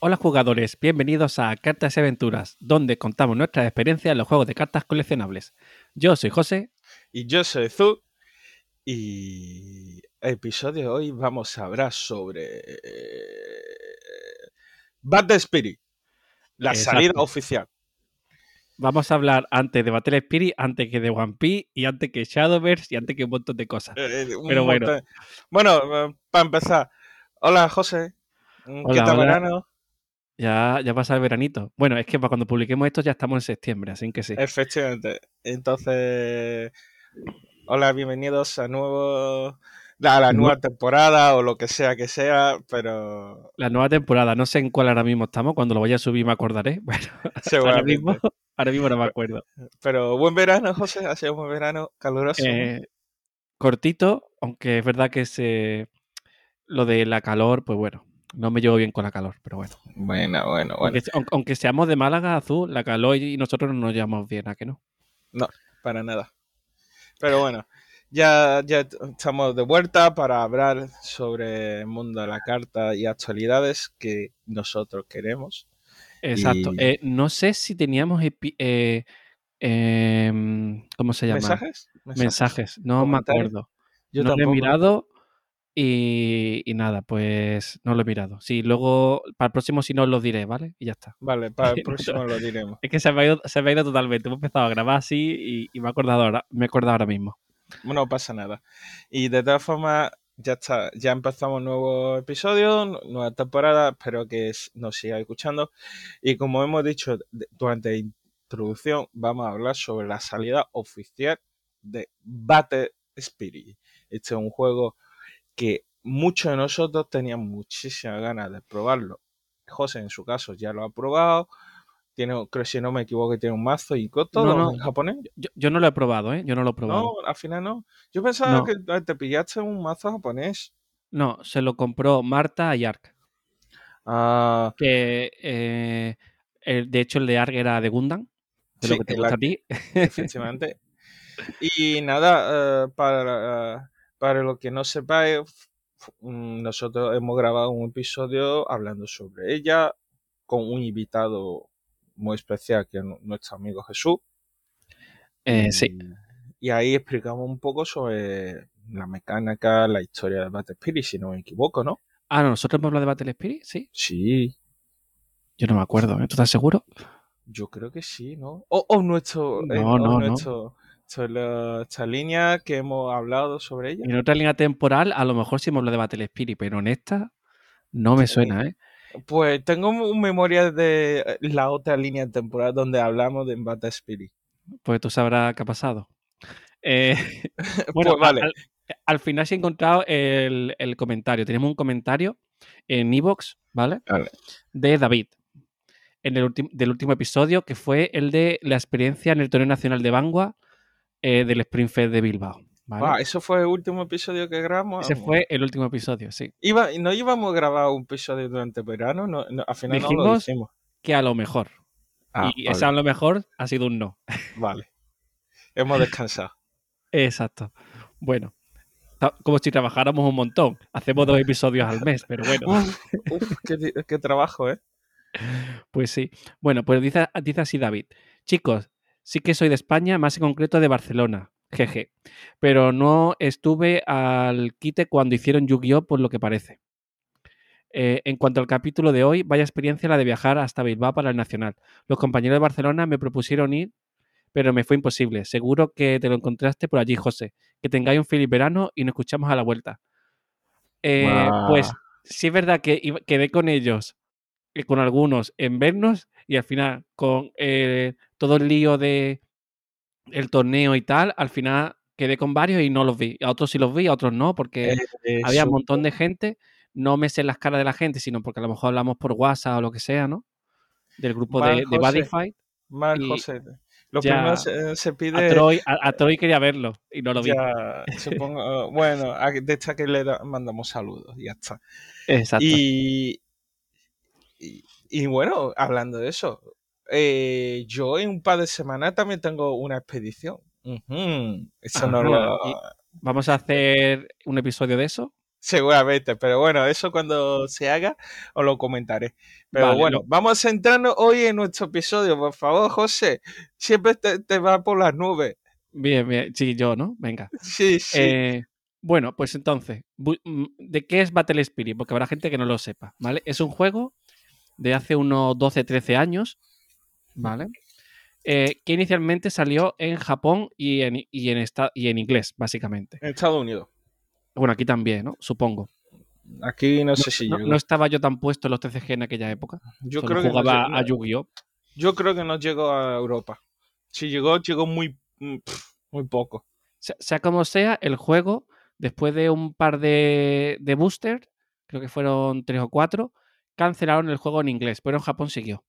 Hola jugadores, bienvenidos a Cartas y Aventuras, donde contamos nuestras experiencias en los juegos de cartas coleccionables. Yo soy José. Y yo soy Zu. Y el episodio de hoy vamos a hablar sobre Battle Spirit, la Exacto. salida oficial. Vamos a hablar antes de Battle Spirit, antes que de One Piece, y antes que Shadowverse, y antes que un montón de cosas. Eh, un Pero bueno. montón. Bueno, para empezar, hola José. ¿Qué tal hola. verano? Ya, ya pasa el veranito. Bueno, es que para cuando publiquemos esto ya estamos en septiembre, así que sí. Efectivamente. Entonces, hola, bienvenidos a nuevo a la Nu- nueva temporada o lo que sea que sea, pero La nueva temporada, no sé en cuál ahora mismo estamos, cuando lo vaya a subir me acordaré. Bueno, ahora mismo, ahora mismo no me acuerdo. Pero buen verano, José, ha sido un buen verano, caluroso. Eh, cortito, aunque es verdad que se, lo de la calor, pues bueno, no me llevo bien con la calor, pero bueno. Bueno, bueno, bueno. Aunque, se- aunque- aunque seamos de Málaga, Azul, la calor y nosotros no nos llevamos bien, ¿a que no? para nada. Pero bueno, ya, ya estamos de vuelta para hablar sobre el mundo de la carta y actualidades que nosotros queremos. Exacto. Y- Eh, no sé si teníamos, eh, em, ¿cómo se llama? ¿Mensajes? Mensajes, no me acuerdo. Yo no he mirado y, y nada, pues no lo he mirado. Sí, luego para el próximo sí no os lo diré, ¿vale? Y ya está. Vale, para el próximo lo diremos. Es que se me ha ido, se me ha ido totalmente. Hemos empezado a grabar así y, y me he acordado ahora, me he acordado ahora mismo. No pasa nada. Y de todas formas, ya está, ya empezamos un nuevo episodio, nu- nueva temporada, espero que nos siga escuchando. Y como hemos dicho durante la introducción, vamos a hablar sobre la salida oficial de Battle Spirit. Este es un juego que muchos de nosotros tenían muchísimas ganas de probarlo. José, en su caso, ya lo ha probado. Tiene, creo si no me equivoco, tiene un mazo y todo No, no. en japonés. Yo, yo no lo he probado, ¿eh? Yo no lo he probado. No, al final no. Yo pensaba No. que te pillaste un mazo japonés. No, se lo compró Marta y Ark. Ah, Que eh, el- de hecho el de Ark era de Gundam. De lo que te gusta a ti. efectivamente. y nada, eh, para, para lo que no sepáis, mm, nosotros hemos grabado un episodio hablando sobre ella con un invitado muy especial que es nu- nuestro amigo Jesús. Eh, sí. y ahí explicamos un poco sobre la mecánica, la historia de Battle Spirit, si no me equivoco, ¿no? Ah, no, nosotros hemos hablado de Battle Spirit, sí. Sí, Yo no me acuerdo, ¿eh? ¿Tú estás seguro? Yo creo que sí, ¿no? O, o nuestro, eh, No, o no, no. nuestro, sobre la- esta línea que hemos hablado sobre ella. En otra línea temporal, a lo mejor sí hemos hablado de Battle Spirit, pero en esta no me Sí. suena, ¿eh? Pues tengo un memoria de eh, la otra línea temporal donde hablamos de Battle Spirit. Pues tú sabrás qué ha pasado. Eh, bueno, pues vale. al, al final sí he encontrado el, el comentario. Tenemos un comentario en Evox, ¿vale? Vale. De David. En el último del último episodio, que fue el de la experiencia en el torneo nacional de Bangua eh, del Sprint Fest de Bilbao. ¿vale? Ah, eso fue el último episodio que grabamos. Ese fue el último episodio, sí. Iba, no íbamos a grabar un episodio durante el verano, no, no, al final no lo Dijimos- hicimos. Que a lo mejor. Ah, y vale, ese a lo mejor ha sido un no. vale. Hemos descansado. Exacto. Bueno, como si trabajáramos un montón. Hacemos dos episodios al mes, pero bueno. Uf, qué, qué trabajo, ¿eh? Pues sí. Bueno, pues dice, dice así David. Chicos, sí que soy de España, más en concreto de Barcelona. Jeje. Pero no estuve al quite cuando hicieron Yu-Gi-Oh! por lo que parece. Eh, en cuanto al capítulo de hoy, vaya experiencia la de viajar hasta Bilbao para el Nacional. Los compañeros de Barcelona me propusieron ir, pero me fue imposible. Seguro que te lo encontraste por allí, José. Que tengáis un feliz verano y nos escuchamos a la vuelta. Eh. Pues sí es verdad que quedé con ellos, eh, con algunos, en vernos y al final con eh, todo el lío de el torneo y tal, al final quedé con varios y no los vi. A otros sí los vi, a otros no, porque había un montón de gente. No me sé las caras de la gente, sino porque a lo mejor hablamos por WhatsApp o lo que sea, ¿no? Del grupo Mal, de, de José. Bodyfight. Mal, y José. Lo ya primero se, se A pide. Troy, a, a Troy quería verlo y no lo vi. Ya, supongo. bueno, de esta que le da- mandamos saludos, y ya está. Exacto. Y, y, y bueno, hablando de eso, eh, yo en un par de semanas también tengo una expedición. Eso no Ajá, lo. Vamos a hacer un episodio de eso. Seguramente, pero bueno, eso cuando se haga os lo comentaré. Pero Vale, bueno, vamos a centrarnos hoy en nuestro episodio, por favor, José. Siempre te, te va por las nubes. Bien, bien. Sí, yo, ¿no? Venga. Sí, sí. Eh, bueno, pues entonces, mm, ¿de qué es Battle Spirit? Porque habrá gente que no lo sepa, ¿vale? Es un juego de hace unos 12, 13 años, ¿vale? Eh, que inicialmente salió en Japón y en, y, en esta- y en inglés, básicamente. en Estados Unidos. Bueno, aquí también, ¿no? Supongo. Aquí no, No, sé si no- llegó. no estaba yo tan puesto en los TCG en aquella época. yo, Solo creo que no jugaba llegó- a Yu-Gi-Oh! yo creo que no llegó a Europa. Si llegó, llegó muy, mm, muy poco. sea, sea como sea, el juego, después de un par de, de boosters, creo que fueron tres o cuatro, cancelaron el juego en inglés, pero en Japón siguió.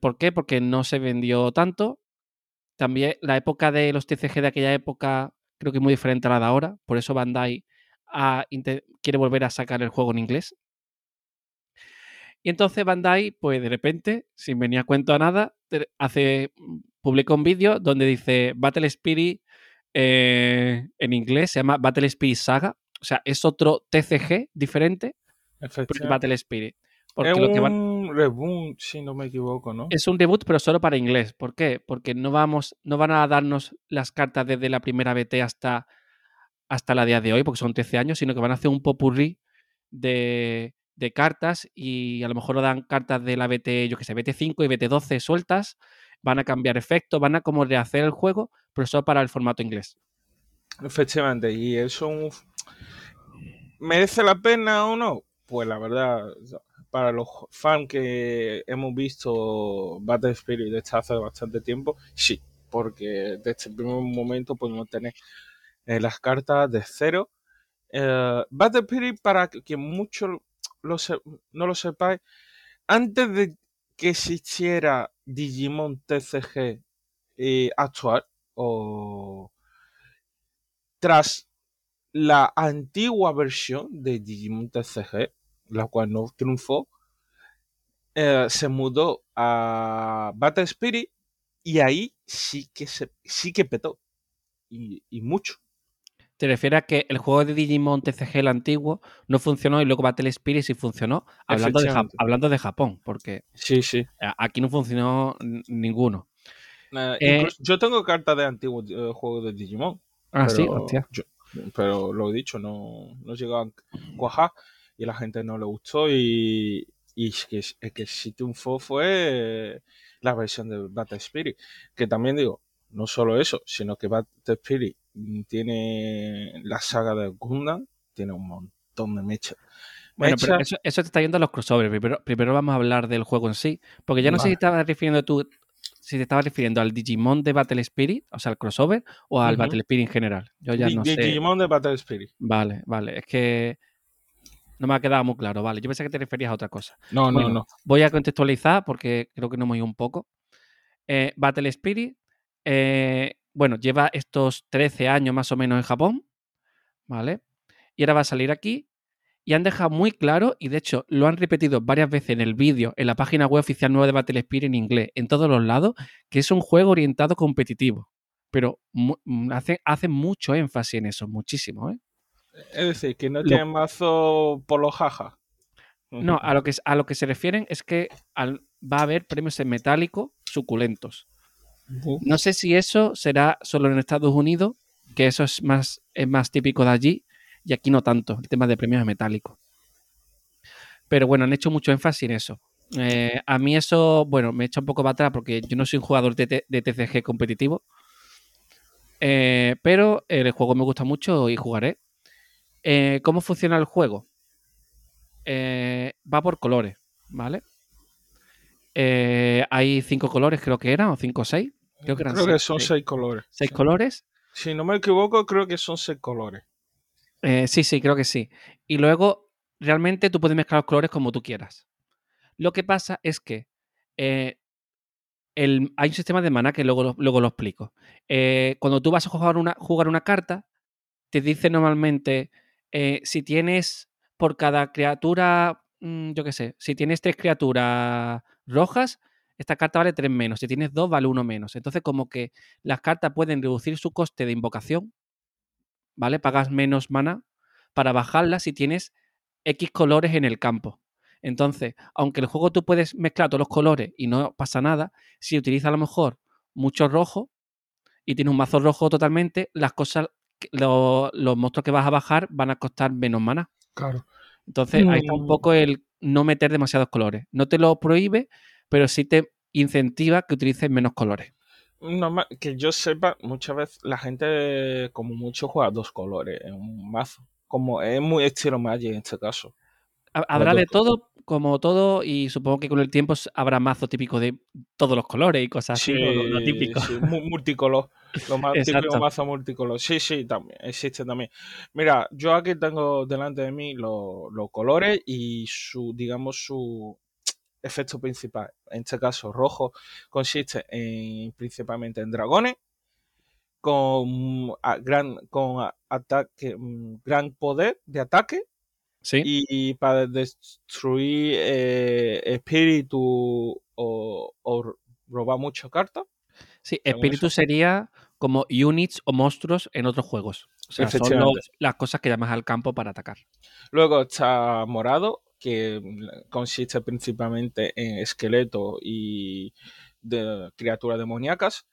¿Por qué? Porque no se vendió tanto. También la época de los TCG de aquella época creo que es muy diferente a la de ahora. Por eso Bandai quiere volver a sacar el juego en inglés. Y entonces Bandai, pues de repente, sin venir a cuento a nada, hace, publica un vídeo donde dice Battle Spirit eh, en inglés, se llama Battle Spirit Saga. O sea, es otro TCG diferente. Battle Spirit. Porque es lo que van, un reboot, si no me equivoco, ¿no? es un reboot, pero solo para inglés. ¿Por qué? Porque no vamos, no van a darnos las cartas desde la primera BT hasta, hasta la día de hoy, porque son 13 años, sino que van a hacer un popurrí de, de cartas y a lo mejor lo dan cartas de la BT, yo que sé, BT5 y BT12 sueltas, van a cambiar efectos, van a como rehacer el juego, pero solo para el formato inglés. Efectivamente, y eso merece la pena o no. Pues la verdad, para los fans que hemos visto Battle Spirit desde hace bastante tiempo, sí, porque desde el primer momento podemos tener eh, las cartas de cero. Eh, Battle Spirit, para que muchos no lo sepáis, antes de que existiera Digimon TCG eh, actual, o tras la antigua versión de Digimon TCG, la cual no triunfó, eh, se mudó a Battle Spirit y ahí sí que se, sí que petó. Y, y mucho. Te refieres a que el juego de Digimon TCG, el antiguo, no funcionó y luego Battle Spirit sí funcionó, hablando de, hablando de Japón, porque Sí, sí. aquí no funcionó ninguno. Eh, Eh, yo tengo cartas de antiguos eh, juegos de Digimon. Ah, sí, pero, hostia. yo- pero lo he dicho, no, no llegó a cuajar y la gente no le gustó y, y es que, que sí triunfó fue la versión de Battle Spirit. Que también digo, no solo eso, sino que Battle Spirit tiene la saga de Gundam, tiene un montón de mechas. Bueno, pero eso, eso te está yendo a los crossovers. Primero, primero vamos a hablar del juego en sí. Porque ya no sé si estabas refiriendo tú, si te estabas refiriendo al Digimon de Battle Spirit, o sea, al crossover, o al. Battle Spirit en general. Yo ya no Di- sé. Digimon de Battle Spirit. Vale, vale. Es que no me ha quedado muy claro. Vale, yo pensé que te referías a otra cosa. No, Bueno, no, no. Voy a contextualizar porque creo que no hemos ido un poco. Eh, Battle Spirit, eh, bueno, lleva estos 13 años más o menos en Japón, ¿vale? Y ahora va a salir aquí y han dejado muy claro, y de hecho lo han repetido varias veces en el vídeo, en la página web oficial nueva de Battle Spirit en inglés, en todos los lados, que es un juego orientado competitivo. Pero mm, hacen hace mucho énfasis en eso, muchísimo, ¿eh? Es decir, que no tiene mazo por los jaja. No, a lo que, a lo que se refieren es que al- va a haber premios en metálico suculentos. No sé si eso será solo en Estados Unidos, que eso es más, es más típico de allí, y aquí no tanto, el tema de premios metálicos. Pero bueno, han hecho mucho énfasis en eso. Eh, a mí eso, bueno, me echa un poco para atrás porque yo no soy un jugador de TCG competitivo. Eh, pero el juego me gusta mucho y jugaré. Eh, ¿Cómo funciona el juego? Eh, va por colores, ¿vale? Eh, hay cinco colores, creo que eran, o cinco o seis. Creo que eran Creo que son seis colores. Seis Sí. colores. Si no me equivoco, creo que son seis colores. Sí, sí, creo que sí. Y luego, realmente tú puedes mezclar los colores como tú quieras. Lo que pasa es que el- hay un sistema de maná que luego, lo- luego lo explico. Eh, cuando tú vas a jugar una, jugar una carta, te dice normalmente eh, si tienes por cada criatura, mm, yo qué sé, si tienes tres criaturas rojas, esta carta vale tres menos. Si tienes dos, vale uno menos. Entonces, como que las cartas pueden reducir su coste de invocación, ¿vale? Pagas menos mana para bajarla si tienes X colores en el campo. Entonces, aunque el juego tú puedes mezclar todos los colores y no pasa nada, si utilizas a lo mejor mucho rojo y tienes un mazo rojo totalmente, las cosas, los, los monstruos que vas a bajar van a costar menos mana. Claro. Entonces, ahí está un Mm. poco el no meter demasiados colores. No te lo prohíbe, pero sí te incentiva que utilices menos colores. Que yo sepa, muchas veces la gente, como mucho, juega dos colores en un mazo. Como es muy estilo Magic en este caso. Ha- Habrá de todo, como todo, y supongo que con el tiempo habrá mazo típico de todos los colores y cosas así, ¿no? lo, lo Sí, típico. sí, mu- multicolor. Lo más típico mazo multicolor. Sí, sí, también, existe también. Mira, yo aquí tengo delante de mí los, los colores y su, digamos, su efecto principal. En este caso, rojo consiste en principalmente en dragones con a- gran con a- ataque mm, gran poder de ataque Sí, y para destruir eh, espíritu o, o robar muchas cartas. sí, espíritu sería como units o monstruos en otros juegos. O sea, son los- las cosas que llamas al campo para atacar. Luego está morado, que consiste principalmente en esqueletos y de criaturas demoníacas.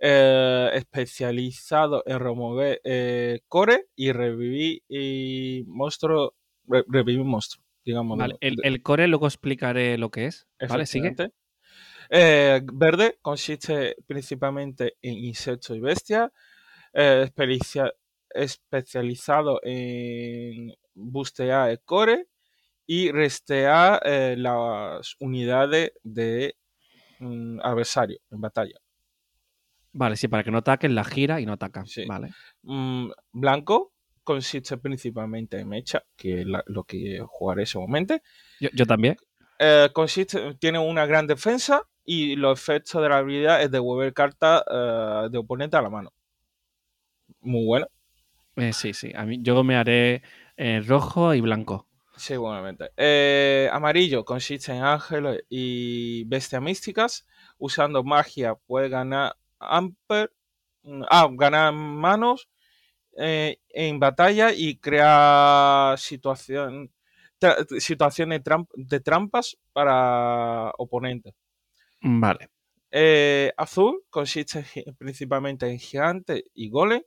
eh, especializado en remover eh, core y revivir y monstruo, re- revivir monstruos, digamos. Vale, el, core luego explicaré lo que es. Vale, sigue. efectivamente. Eh, verde consiste principalmente en insectos y bestias, eh, especializado en bustear el core y restear eh, las unidades de mm, adversario en batalla. Vale, sí, para que no ataquen, la gira y no atacan. Sí. Vale. Mm, blanco consiste principalmente en mecha, que es la- lo que jugaré seguramente. Yo, yo también. Eh, consiste, tiene una gran defensa y los efectos de la habilidad es devolver cartas eh, de oponente a la mano. Muy bueno. Eh, sí, sí. A mí, yo me haré rojo y blanco. Seguramente. Amarillo consiste en ángeles y bestias místicas. Usando magia puede ganar amper, ah, ganar manos eh, en batalla y crear situación, tra- situaciones tramp- de trampas para oponentes. Vale. Eh, azul consiste principalmente en gigante y golem.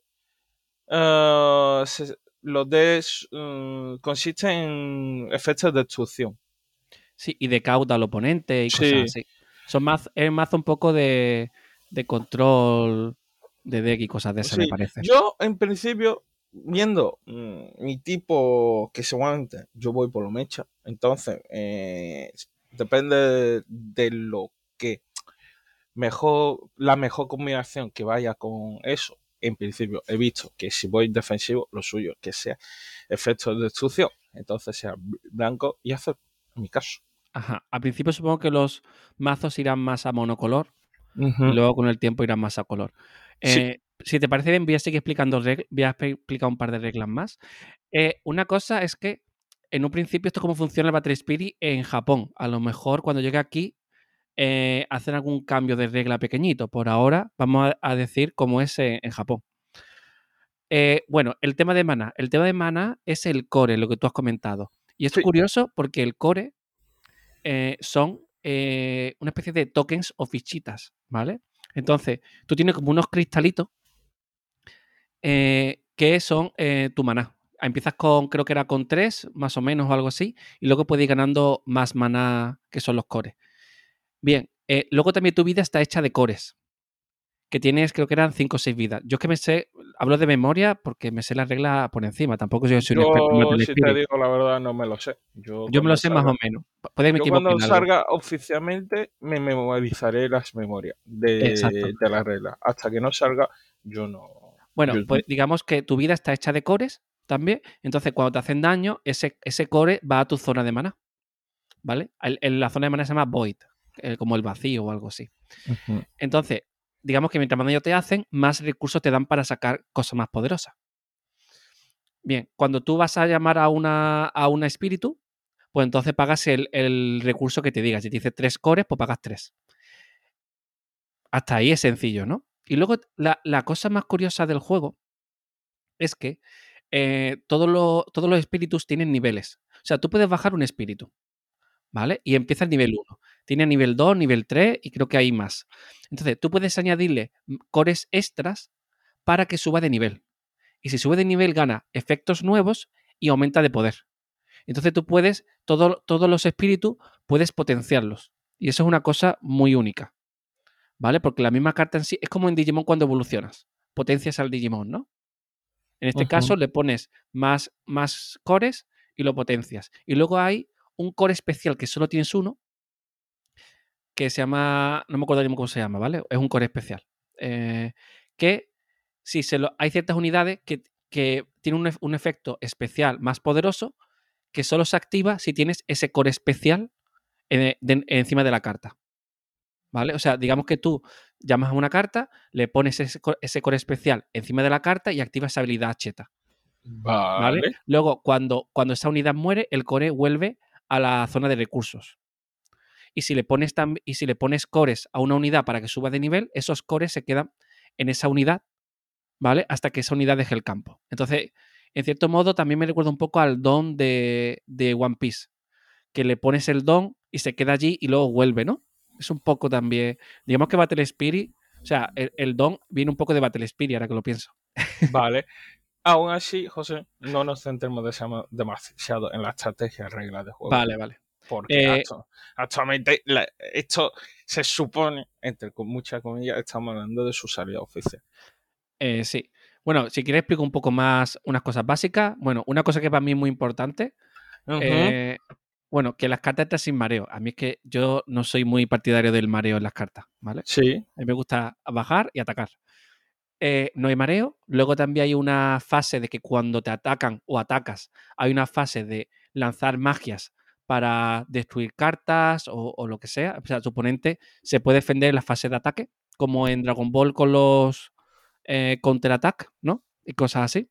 Eh, se- los de mm, consisten en efectos de destrucción. Sí, y decauda al oponente y cosas Sí. así. Son más, es mazo un poco de, de control de deck y cosas de esas, me Sí, parece. Yo, en principio, viendo mm, mi tipo que se aguante, yo voy por lo mecha. Entonces, eh, depende de, lo que mejor, la mejor combinación que vaya con eso. En principio, he visto que si voy defensivo, lo suyo es que sea efecto de destrucción. Entonces, sea bl- blanco y azul, en mi caso. Ajá. Al principio supongo que los mazos irán más a monocolor y luego con el tiempo irán más a color. Sí. Eh, Si te parece bien, voy a seguir explicando voy a explicar un par de reglas más. Eh, una cosa es que en un principio esto es cómo funciona el Battle Spirit en Japón. A lo mejor cuando llegue aquí eh, hacen algún cambio de regla pequeñito. Por ahora vamos a, a decir cómo es en, en Japón. Eh, bueno, el tema de mana. El tema de mana es el core, lo que tú has comentado. Y es Sí. curioso porque el core eh, son una especie de tokens o fichitas, ¿vale? Entonces, tú tienes como unos cristalitos eh, que son eh, tu maná. Empiezas con, creo que era con tres, más o menos, o algo así, y luego puedes ir ganando más maná, que son los cores. Bien, eh, luego también tu vida está hecha de cores, que tienes, creo que eran cinco o seis vidas. Yo es que me sé, hablo de memoria porque me sé la regla por encima, tampoco yo soy un experto en si te digo la verdad, no me lo sé. Yo, Yo me lo sé más salga- o menos. Yo cuando en algo. salga oficialmente me memorizaré las memorias de, de las reglas. Hasta que no salga, yo no. Bueno, yo- pues digamos que tu vida está hecha de cores también. Entonces, cuando te hacen daño, ese, ese core va a tu zona de mana. ¿Vale? El- la zona de mana se llama Void, eh, como el vacío o algo así. Ujú. Entonces, digamos que mientras más daño te hacen, más recursos te dan para sacar cosas más poderosas. Bien, cuando tú vas a llamar a una, a una espíritu, pues entonces pagas el, el recurso que te diga. Si te dice tres cores, pues pagas tres. Hasta ahí es sencillo, ¿no? Y luego la, la cosa más curiosa del juego es que eh, todo lo- todos los espíritus tienen niveles. O sea, tú puedes bajar un espíritu, ¿vale? Y empieza el nivel 1. Tiene nivel 2, nivel 3 y creo que hay más. Entonces, tú puedes añadirle cores extras para que suba de nivel. Y si sube de nivel, gana efectos nuevos y aumenta de poder. Entonces tú puedes, todo- todos los espíritus, puedes potenciarlos. Y eso es una cosa muy única. ¿Vale? Porque la misma carta en sí es como en Digimon cuando evolucionas. Potencias al Digimon, ¿no? En este caso le pones más, más cores y lo potencias. Y luego hay un core especial que solo tienes uno, que se llama, no me acuerdo ni cómo se llama, ¿vale? Es un core especial. Eh, que si se lo, hay ciertas unidades que, que tienen un, un efecto especial más poderoso que solo se activa si tienes ese core especial en- de- encima de la carta. ¿Vale? O sea, digamos que tú llamas a una carta, le pones ese, ese core especial encima de la carta y activas esa habilidad cheta. ¿vale? Vale. Luego, cuando, cuando esa unidad muere, el core vuelve a la zona de recursos. Y si, le pones y si le pones cores a una unidad para que suba de nivel, esos cores se quedan en esa unidad, ¿vale? Hasta que esa unidad deje el campo. Entonces, en cierto modo, también me recuerda un poco al don de, de One Piece, que le pones el don y se queda allí y luego vuelve, ¿no? Es un poco también. Digamos que Battle Spirit, o sea, el, el don viene un poco de Battle Spirit, ahora que lo pienso. Vale. Aún así, José, no nos centremos demasiado en la estrategia reglas de juego. Vale, vale. Porque Eh, actu- actualmente la- esto se supone, entre muchas comillas, estamos hablando de su salida oficial. Eh, sí. Bueno, si quieres explico un poco más unas cosas básicas. Bueno, una cosa que para mí es muy importante. Eh, bueno, que las cartas están sin mareo. A mí es que yo no soy muy partidario del mareo en las cartas, ¿vale? Sí. A mí me gusta bajar y atacar. Eh, no hay mareo. Luego también hay una fase de que cuando te atacan o atacas, hay una fase de lanzar magias para destruir cartas o, lo que sea. O sea, tu oponente se puede defender en la fase de ataque, como en Dragon Ball con los eh, counter-attack, ¿no? Y cosas así.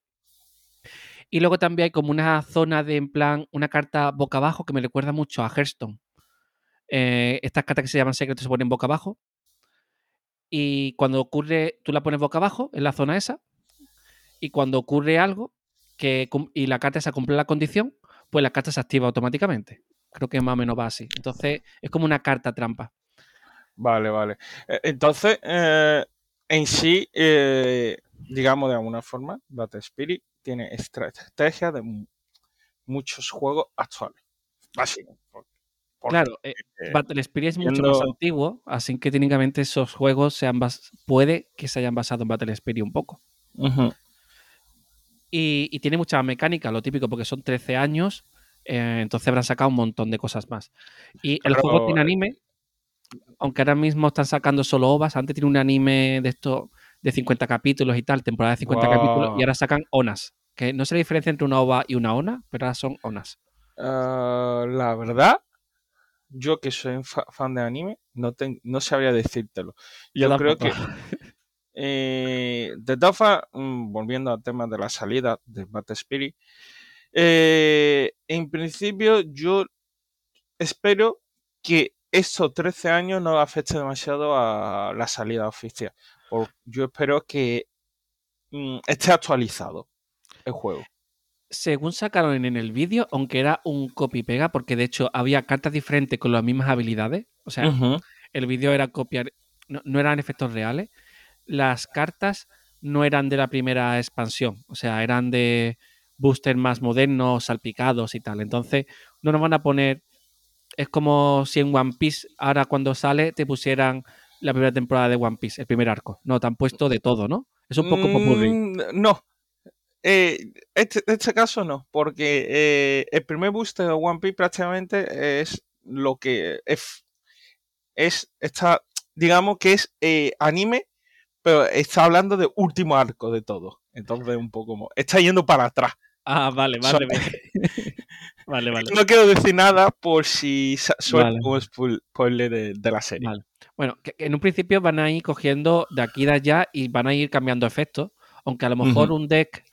Y luego también hay como una zona de, en plan, una carta boca abajo que me recuerda mucho a Hearthstone. Eh, estas cartas que se llaman secretos se ponen boca abajo. Y cuando ocurre, tú la pones boca abajo en la zona esa. Y cuando ocurre algo que, y la carta esa cumple la condición, pues la carta se activa automáticamente. Creo que más o menos va así. Entonces, es como una carta trampa. Vale, vale. Eh, Entonces, eh, en sí, eh, digamos de alguna forma, Battle Spirit tiene estrategia de mu- muchos juegos actuales. Básicamente. Claro, eh, Battle Spirit es mucho más antiguo, así que técnicamente esos juegos se han bas- puede que se hayan basado en Battle Spirit un poco. Y tiene mucha mecánica, lo típico, porque son 13 años, eh, entonces habrán sacado un montón de cosas más. Y el Claro, juego tiene eh, anime, aunque ahora mismo están sacando solo ovas, antes tiene un anime de esto de 50 capítulos y tal, temporada de 50 capítulos, Guau. y ahora sacan onas, que no sé la diferencia entre una ova y una ona, pero ahora son onas. Ah, la verdad, yo que soy fa- fan de anime, no, ten- no sabría decírtelo. Yo creo que, eh, de formas, mm, volviendo al tema de la salida de Battle Spirit, eh, en principio yo espero que estos 13 años no afecte demasiado a la salida oficial. Yo espero que mm, esté actualizado el juego. según sacaron en el vídeo, aunque era un copy-pega, porque de hecho había cartas diferentes con las mismas habilidades, o sea, el vídeo era copiar, no, no eran efectos reales, las cartas no eran de la primera expansión, o sea, eran de booster más modernos, salpicados y tal. Entonces, no nos van a poner, es como si en One Piece, ahora cuando sale, te pusieran la primera temporada de One Piece, el primer arco. No, te han puesto de todo, ¿no? Es un poco. Mm, no. Eh, este, este caso no, porque eh, el primer booster de One Piece prácticamente es lo que es, es está, digamos que es eh, anime, pero está hablando de último arco de todo. Entonces un poco como, está yendo para atrás. Ah, vale, vale. vale, vale. No quiero decir nada por si suelto Vale. un spoil- spoiler de, de la serie. Vale. Bueno, que, que en un principio van a ir cogiendo de aquí y de allá y van a ir cambiando efectos, aunque a lo mejor un deck,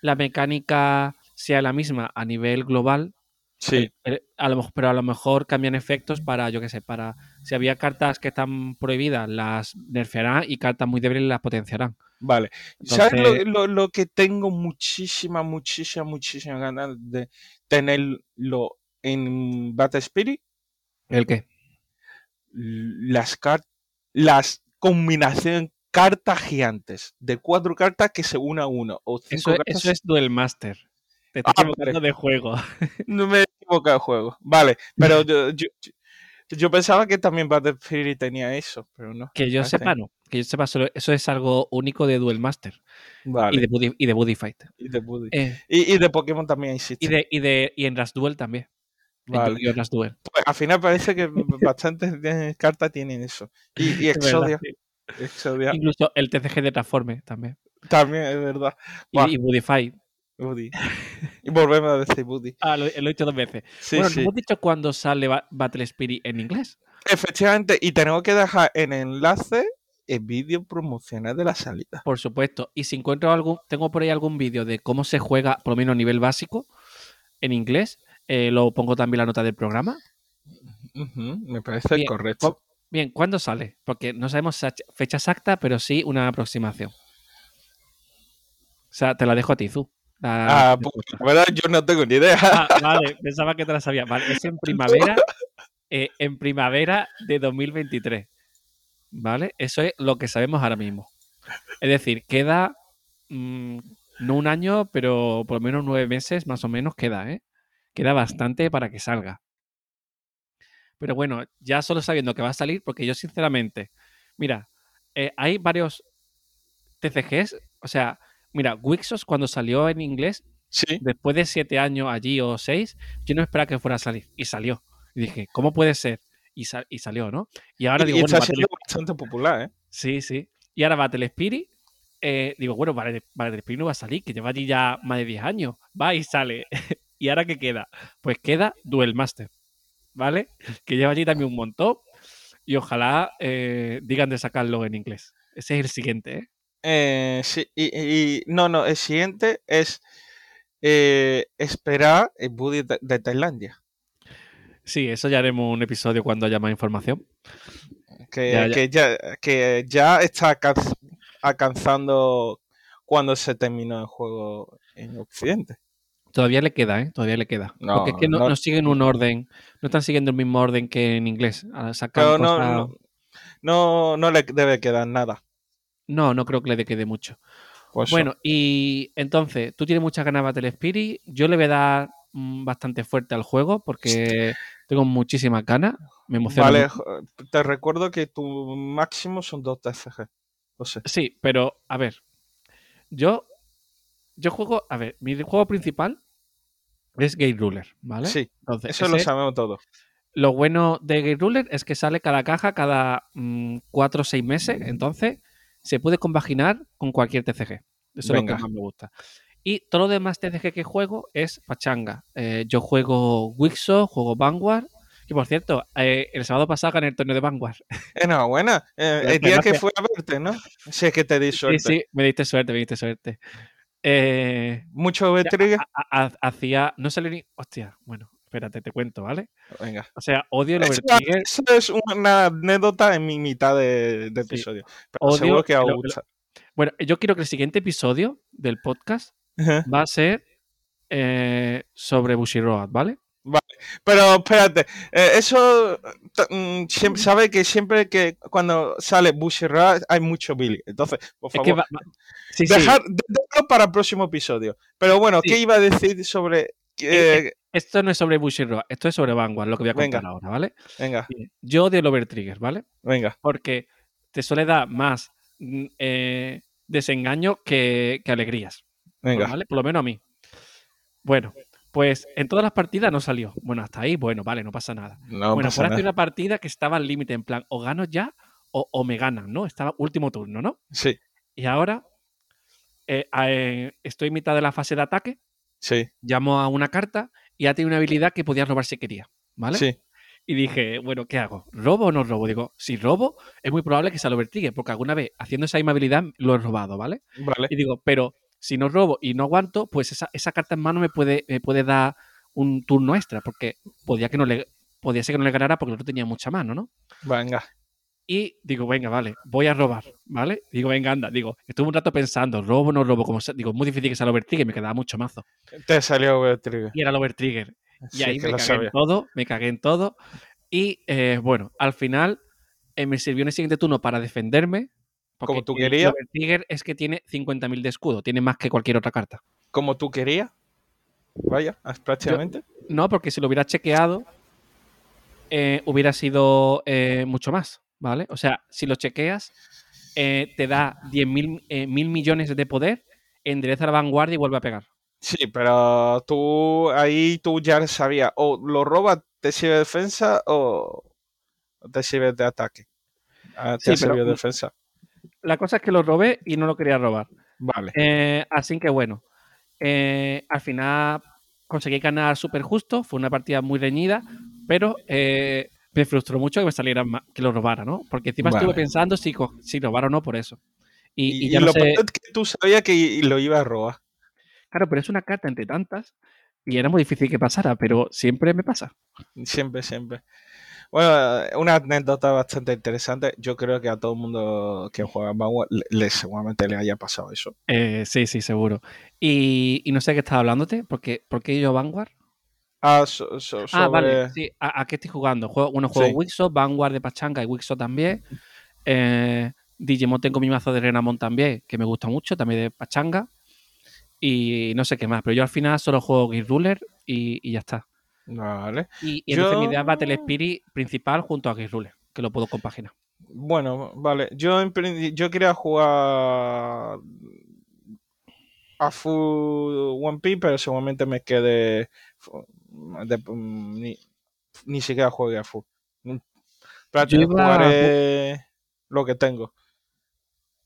la mecánica sea la misma a nivel global, Sí, El- el- a lo, mej- pero a lo mejor cambian efectos para, yo qué sé, para. Si había cartas que están prohibidas, las nerfearán y cartas muy débiles las potenciarán. vale. ¿Sabes lo, lo- lo que tengo muchísima, muchísima, muchísima ganas de tenerlo en Battle Spirit? ¿El qué? Las cartas, las combinación cartas gigantes de cuatro cartas que se una a uno o cinco Eso, es- cartas. eso es Duel Master. Te Ah, equivocando de juego. No me equivocado de juego. Vale, pero yo, yo, yo pensaba que también Battle Spirit tenía eso, pero no. Que yo sepa, no. Que yo sepa, solo, eso es algo único de Duel Master Vale. y, de Buddy, y de Buddy Fight. Y de, Buddy. Eh, Y, y de Pokémon también existe. y, de, y, de, y en Rush Duel también. En Vale. Yu-Gi-Oh! Rush Duel. Pues, al final parece que bastantes cartas tienen eso. Y, y Exodia. Exodia Incluso el TCG de Transforme también. también es verdad. Y, Buah. y Buddy Fight. Buddy. Y volvemos a decir Buddy. Ah, lo, lo he dicho dos veces. Sí, bueno, sí. ¿no hemos dicho cuándo sale Ba- Battle Spirit en inglés? Efectivamente, y tenemos que dejar en enlace el vídeo promocional de la salida. Por supuesto. Y si encuentro algún, tengo por ahí algún vídeo de cómo se juega, por lo menos a nivel básico, en inglés, eh, lo pongo también en la nota del programa. Me parece Bien, correcto. Bien, ¿cuándo sale? Porque no sabemos sa- fecha exacta, pero sí una aproximación. O sea, te la dejo a ti, Zu. La- Ah, pues, la verdad, yo no tengo ni idea. Ah, vale, pensaba que te la sabía. Vale, es en primavera, eh, en primavera de 2023. ¿Vale? Eso es lo que sabemos ahora mismo. Es decir, queda mm, no un año, pero por lo menos nueve meses más o menos queda, ¿eh? Queda bastante para que salga. Pero bueno, ya solo sabiendo que va a salir, porque yo sinceramente, mira, eh, hay varios TCGs, o sea, mira, Wixos cuando salió en inglés Sí. después de siete años allí o seis, yo no esperaba que fuera a salir. Y salió. Y dije, ¿cómo puede ser? Y, sal- y salió, ¿no? Y ahora y, digo, y bueno, Battle- bastante popular, ¿eh? sí, sí. Y ahora Battle Spirit, eh, digo, bueno, Battle, Battle Spirit no va a salir, que lleva allí ya más de 10 años. Va y sale. ¿Y ahora qué queda? Pues queda Duel Master, ¿vale? Que lleva allí también un montón. Y ojalá eh, digan de sacarlo en inglés. Ese es el siguiente, ¿eh? Eh, sí, y, y- no, no, el siguiente es eh, esperar el Buddy de, de Tailandia. Sí, eso ya haremos un episodio cuando haya más información. Que Ya. Que ya, que ya está alcanz- alcanzando cuando se terminó el juego en Occidente. Todavía le queda, ¿eh? Todavía le queda. No, Porque es que no, no- no siguen un orden, no están siguiendo el mismo orden que en inglés. Sacan Pero no, cosas- no, no, no le debe quedar nada. No, no creo que le quede mucho. Pues Bueno, y entonces, tú tienes muchas ganas de Battle Spirit. Yo le voy a dar mm, bastante fuerte al juego porque tengo muchísimas ganas. Me emociona. Vale, mucho. te recuerdo que tu máximo son dos TCG. Lo sé. Sí, pero a ver. Yo, yo juego. A ver, mi juego principal es Gate Ruler, ¿vale? Sí, Entonces, eso lo sabemos todos. Lo bueno de Gate Ruler es que sale cada caja cada 4 o 6 meses, entonces se puede compaginar con cualquier TCG. Eso Venga. es lo que más me gusta. Y todo lo demás TCG que juego es pachanga. Eh, yo juego Wixo, juego Vanguard. Y por cierto, eh, el sábado pasado gané el torneo de Vanguard. Enhorabuena. Eh, el día que fue a verte, ¿no? Si es que te di Sí, suerte. sí, me diste suerte, me diste suerte. Mucho ha- hacía. No salió ni. Hostia, bueno, espérate, te cuento, ¿vale? Venga. O sea, odio el Eso, Overtrigger. eso es una anécdota en mi mitad de, de Sí. episodio. Pero Odio seguro que el- gusta. Bueno, yo quiero que el siguiente episodio del podcast Ajá. va a ser eh, sobre Bushiroad, ¿vale? Pero espérate, eh, eso mm, siempre, sabe que siempre que cuando sale Bushiroad hay mucho Billy. Entonces, por Es favor, que va- va- sí, sí, dejar, de- dejarlo para el próximo episodio. Pero bueno. ¿qué iba a decir sobre que- esto no es sobre Bushiroad, esto es sobre Vanguard, lo que voy a contar Venga. ahora, ¿vale? venga, Bien, Yo odio el Overtrigger, ¿vale? venga. Porque te suele dar más mm, eh, desengaño que, que alegrías, Venga. ¿vale? Por lo menos a mí. Bueno, pues en todas las partidas no salió. Bueno, hasta ahí, bueno, vale, no pasa nada. No bueno, pasa por una partida que estaba al límite, en plan, o gano ya o, o me ganan, ¿no? Estaba último turno, ¿no? Sí, Y ahora eh, eh, estoy en mitad de la fase de ataque, sí, llamo a una carta y ya tiene una habilidad que podía robar si quería, ¿vale? sí. Y dije, bueno, ¿qué hago? ¿Robo o no robo? Digo, si robo, es muy probable que sea el overtrigger, porque alguna vez haciendo esa misma habilidad lo he robado, ¿vale? Vale. Y digo, pero si no robo y no aguanto, pues esa, esa carta en mano me puede, me puede dar un turno extra, porque podía, que no le, podía ser que no le ganara porque el otro tenía mucha mano, ¿no? Venga. Y digo, venga, vale, voy a robar, ¿vale? Digo, venga, anda. Digo, estuve un rato pensando, robo o no robo. Como, digo, muy difícil que sea el overtrigger, me quedaba mucho mazo. Te salió overtrigger. Y era el overtrigger. Y ahí me cagué en todo, me cagué en todo. Y eh, bueno, al final eh, me sirvió en el siguiente turno para defenderme. Como tú querías. El overtrigger es que tiene 50.000 de escudo, tiene más que cualquier otra carta. Como tú querías. Vaya, prácticamente. no, porque si lo hubiera chequeado, eh, hubiera sido mucho más. ¿Vale? O sea, si lo chequeas, eh, te da 10 mil, eh, mil millones de poder, endereza la vanguardia y vuelve a pegar. Sí, pero tú ahí tú ya sabías, o lo robas, te sirve de defensa o te sirve de ataque. Ah, te sí, sirve de defensa. La cosa es que lo robé y no lo quería robar. Vale. Eh, así que bueno, al final conseguí ganar súper justo, fue una partida muy reñida, pero me frustró mucho que me saliera que lo robara, ¿no? Porque encima estuve pensando si, si robar o no por eso. Y, ya lo sé... es que tú sabías que lo iba a robar. Claro, pero es una carta entre tantas y era muy difícil que pasara, pero siempre me pasa. Siempre, siempre. Bueno, una anécdota bastante interesante. Yo creo que a todo el mundo que juega Vanguard le, seguramente le haya pasado eso. Eh, sí, sí, seguro. Y, no sé qué estás hablándote, porque ¿por qué yo Vanguard? Ah, ah, vale, sí. ¿A, qué estoy jugando? Juego, bueno, juego sí. Vanguard de Pachanga y Wixo también. Eh, Digimon tengo mi mazo de Renamon también, que me gusta mucho, también de Pachanga. Y no sé qué más, pero yo al final solo juego Gear Ruler y, ya está. Vale. Y, y entonces mi idea es Battle Spirit principal junto a Gear Ruler, que lo puedo compaginar. Bueno, vale. Yo, yo quería jugar a full One Piece, pero seguramente me quedé Mm, ni, siquiera juegue a full. Mm, Prácticamente jugaré lo que tengo.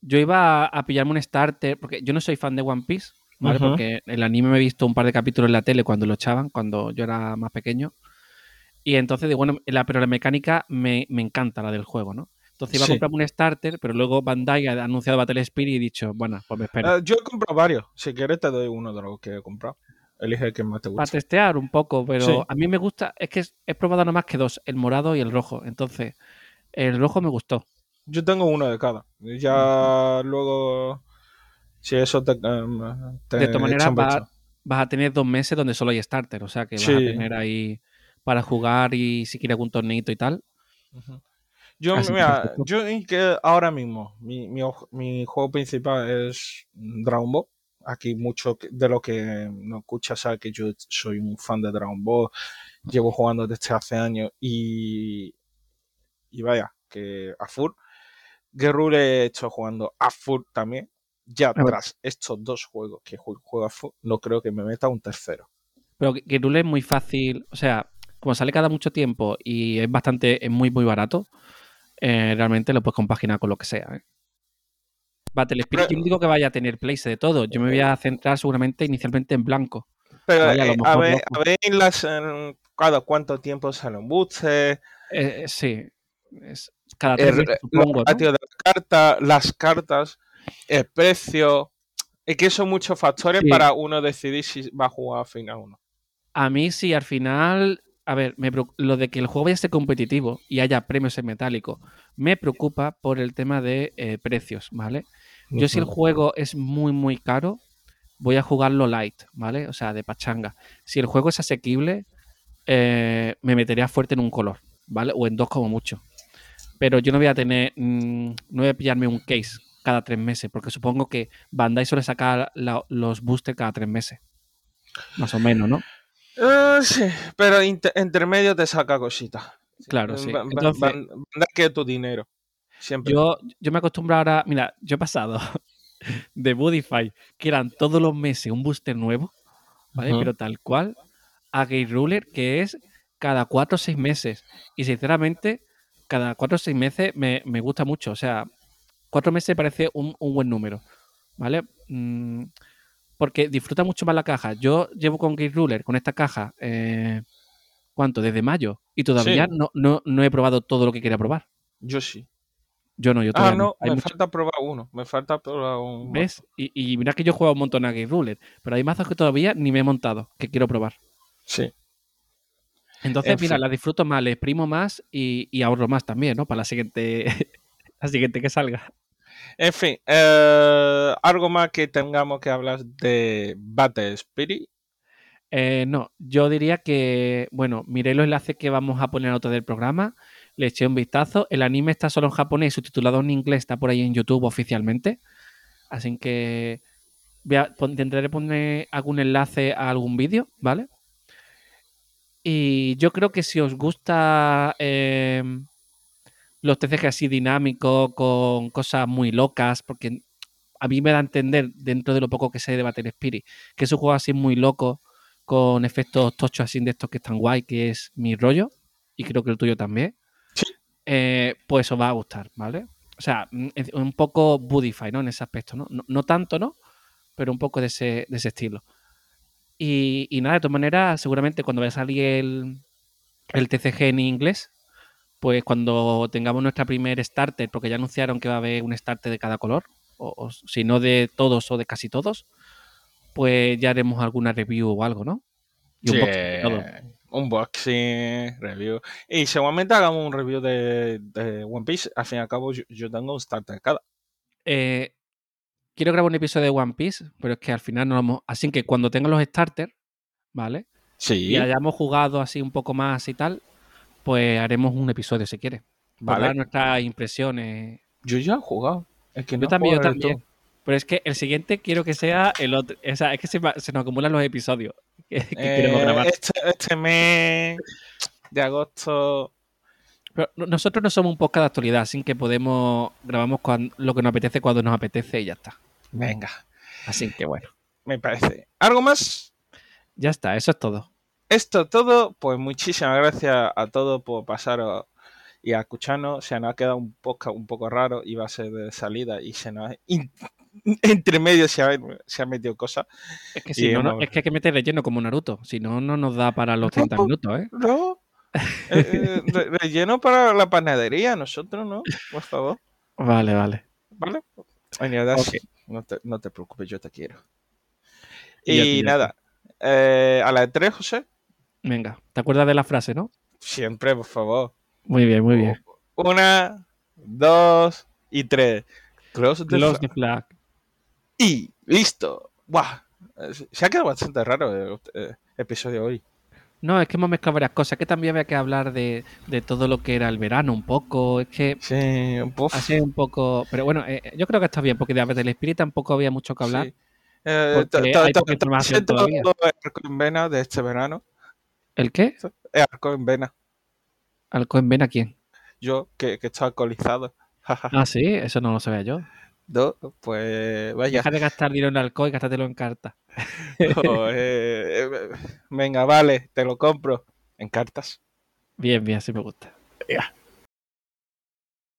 Yo iba a pillarme un starter, porque yo no soy fan de One Piece, ¿vale? Porque el anime me he visto un par de capítulos en la tele cuando lo echaban, cuando yo era más pequeño. Y entonces digo, bueno, la, pero la mecánica me, encanta, la del juego, ¿no? Entonces iba a comprarme un starter, pero luego Bandai ha anunciado Battle Spirit y he dicho, bueno, pues me espero. Eh, yo he comprado varios. Si quieres te doy uno de los que he comprado. Elige el que más te gusta. Para testear un poco, pero a mí me gusta, es que he probado nada más que dos, el morado y el rojo. Entonces, el rojo me gustó. Yo tengo uno de cada. Ya luego, si eso te... Em, de todas maneras, vas, a tener dos meses donde solo hay starter, o sea que vas a tener ahí para jugar y si quieres algún torneito y tal. Yo, mira, yo que ahora mismo mi, mi, juego principal es Dragon Ball aquí mucho de lo que no escucha sabe que yo soy un fan de Dragon Ball, llevo jugando desde hace años y, y vaya, que a full. Guerrero he hecho jugando a full también. Ya tras estos dos juegos que juego a full, no creo que me meta un tercero. Pero Guerrero es muy fácil, o sea, como sale cada mucho tiempo y es bastante, es muy, muy barato, eh, realmente lo puedes compaginar con lo que sea. ¿eh? Battle Spirit, yo no digo que vaya a tener place de todo. Yo me voy a centrar seguramente inicialmente en blanco. Pero a, eh, ver, a ver las, cada cuánto tiempo sale un booster. Eh, sí. cada tres el, supongo, de la carta, las cartas, el precio. Es que son muchos factores para uno decidir si va a jugar a final o no. A mí sí, al final a ver, lo de que el juego vaya a ser competitivo y haya premios en metálico, me preocupa por el tema de eh, precios, ¿vale? Yo si el juego es muy, muy caro, voy a jugarlo light, ¿vale? O sea, de pachanga. Si el juego es asequible, eh, me metería fuerte en un color, ¿vale? O en dos como mucho. Pero yo no voy a tener, mm, no voy a pillarme un case cada tres meses, porque supongo que Bandai suele sacar los boosters cada tres meses. Más o menos, ¿no? Uh, sí, pero entre medio te saca cositas. Claro, sí. Entonces, que tu dinero. Siempre. Yo, yo me acostumbro ahora. Mira, yo he pasado de Budify, que eran todos los meses un booster nuevo, ¿vale? Pero tal cual, a Gate Ruler, que es cada cuatro o seis meses. Y sinceramente, cada cuatro o seis meses me, me gusta mucho. O sea, cuatro meses parece un, un buen número, ¿vale? Mm, porque disfruta mucho más la caja. Yo llevo con Gate Ruler, con esta caja, eh, ¿cuánto? Desde mayo. Y todavía no, no, he probado todo lo que quería probar. Yo sí. Yo no, yo ah, todavía Ah, no, me falta probar uno. Me falta probar uno. ¿Ves? Y, mira que yo he jugado un montón a Gate Ruler, pero hay mazos que todavía ni me he montado, que quiero probar. Sí. Entonces, En mira, fin. la disfruto más, le exprimo más y, y ahorro más también, ¿no? Para la siguiente, la siguiente que salga. En fin, eh, algo más que tengamos que hablar de Battle Spirit. Eh, no, yo diría que, bueno, miré los enlaces que vamos a poner a otro del programa, le eché un vistazo. El anime está solo en japonés, subtitulado en inglés, está por ahí en YouTube oficialmente. Así que voy a, intentaré poner algún enlace a algún vídeo, ¿vale? Y yo creo que si os gusta eh, los TCG así dinámicos, con cosas muy locas, porque a mí me da a entender, dentro de lo poco que sé de Battle Spirit, que es un juego así muy loco, con efectos tochos así de estos que están guay, que es mi rollo, y creo que el tuyo también. Eh, pues os va a gustar, ¿vale? O sea, mm, un poco Budify, ¿no? En ese aspecto, ¿no? No, no tanto, ¿no? Pero un poco de ese, de ese estilo. Y, y nada, de todas maneras, seguramente cuando vaya a salir el, el TCG en inglés, pues cuando tengamos nuestra primer starter, porque ya anunciaron que va a haber un starter de cada color, o, o si no de todos o de casi todos, pues ya haremos alguna review o algo, ¿no? Y un Sí, de todo. Unboxing, review. Y seguramente hagamos un review de, de One Piece. Al fin y al cabo, yo, yo tengo un starter cada. Eh, quiero grabar un episodio de One Piece, pero es que al final no lo hemos... Así que cuando tenga los starters, ¿vale? Sí, Y hayamos jugado así un poco más y tal, pues haremos un episodio si quieres. Para Vale. dar nuestras impresiones. yo ya he jugado. Es que no Yo también, yo también. todo. Pero es que el siguiente quiero que sea el otro. O sea, es que se, nos acumulan los episodios que, que queremos Eh, grabar. Este, este mes de agosto. Pero no- nosotros no somos un podcast de actualidad, así que podemos grabamos cuan- lo que nos apetece cuando nos apetece y ya está. Venga, Así que bueno, me parece. ¿Algo más? ya está, eso es todo. Esto todo, pues muchísimas gracias a todos por pasaros y a escucharnos. Se nos ha quedado un podcast un poco raro, iba a ser de salida y se nos ha- entre medio se ha, se ha metido cosas. Es que si no, no- es que hay que meter relleno como Naruto, si no, no nos da para los No, 30 pues- minutos, ¿eh? No, eh, eh, relleno para la panadería, nosotros no, por favor. Vale, vale. ¿Vale? Bueno, no, te, no te preocupes, yo te quiero. Y nada, eh, a las 3, José, Venga, ¿te acuerdas de la frase, no? siempre, por favor. Muy bien, muy bien. Una, dos y tres. Close the Close flag. the flag. Y listo. ¡Buah! Eh, Se ha quedado bastante raro el eh, episodio hoy. No, es que hemos mezclado varias cosas. Que también había que hablar de, de todo lo que era el verano un poco. Es que Sí, un poco. así un poco. Pero bueno, eh, yo creo que está bien, porque de del Spirit tampoco había mucho que hablar. Sí. Eh, hay poca información todavía. arco en vena de este verano. ¿El qué? El arco en vena. ¿Alcohol ven a quién? Yo, que, que estoy alcoholizado. Ah, sí, eso no lo sabía yo. Do- pues vaya. Deja de gastar dinero en alcohol y gástatelo en cartas. Eh, eh, venga, vale, te lo compro. En cartas. Bien, bien, así me gusta. Ya.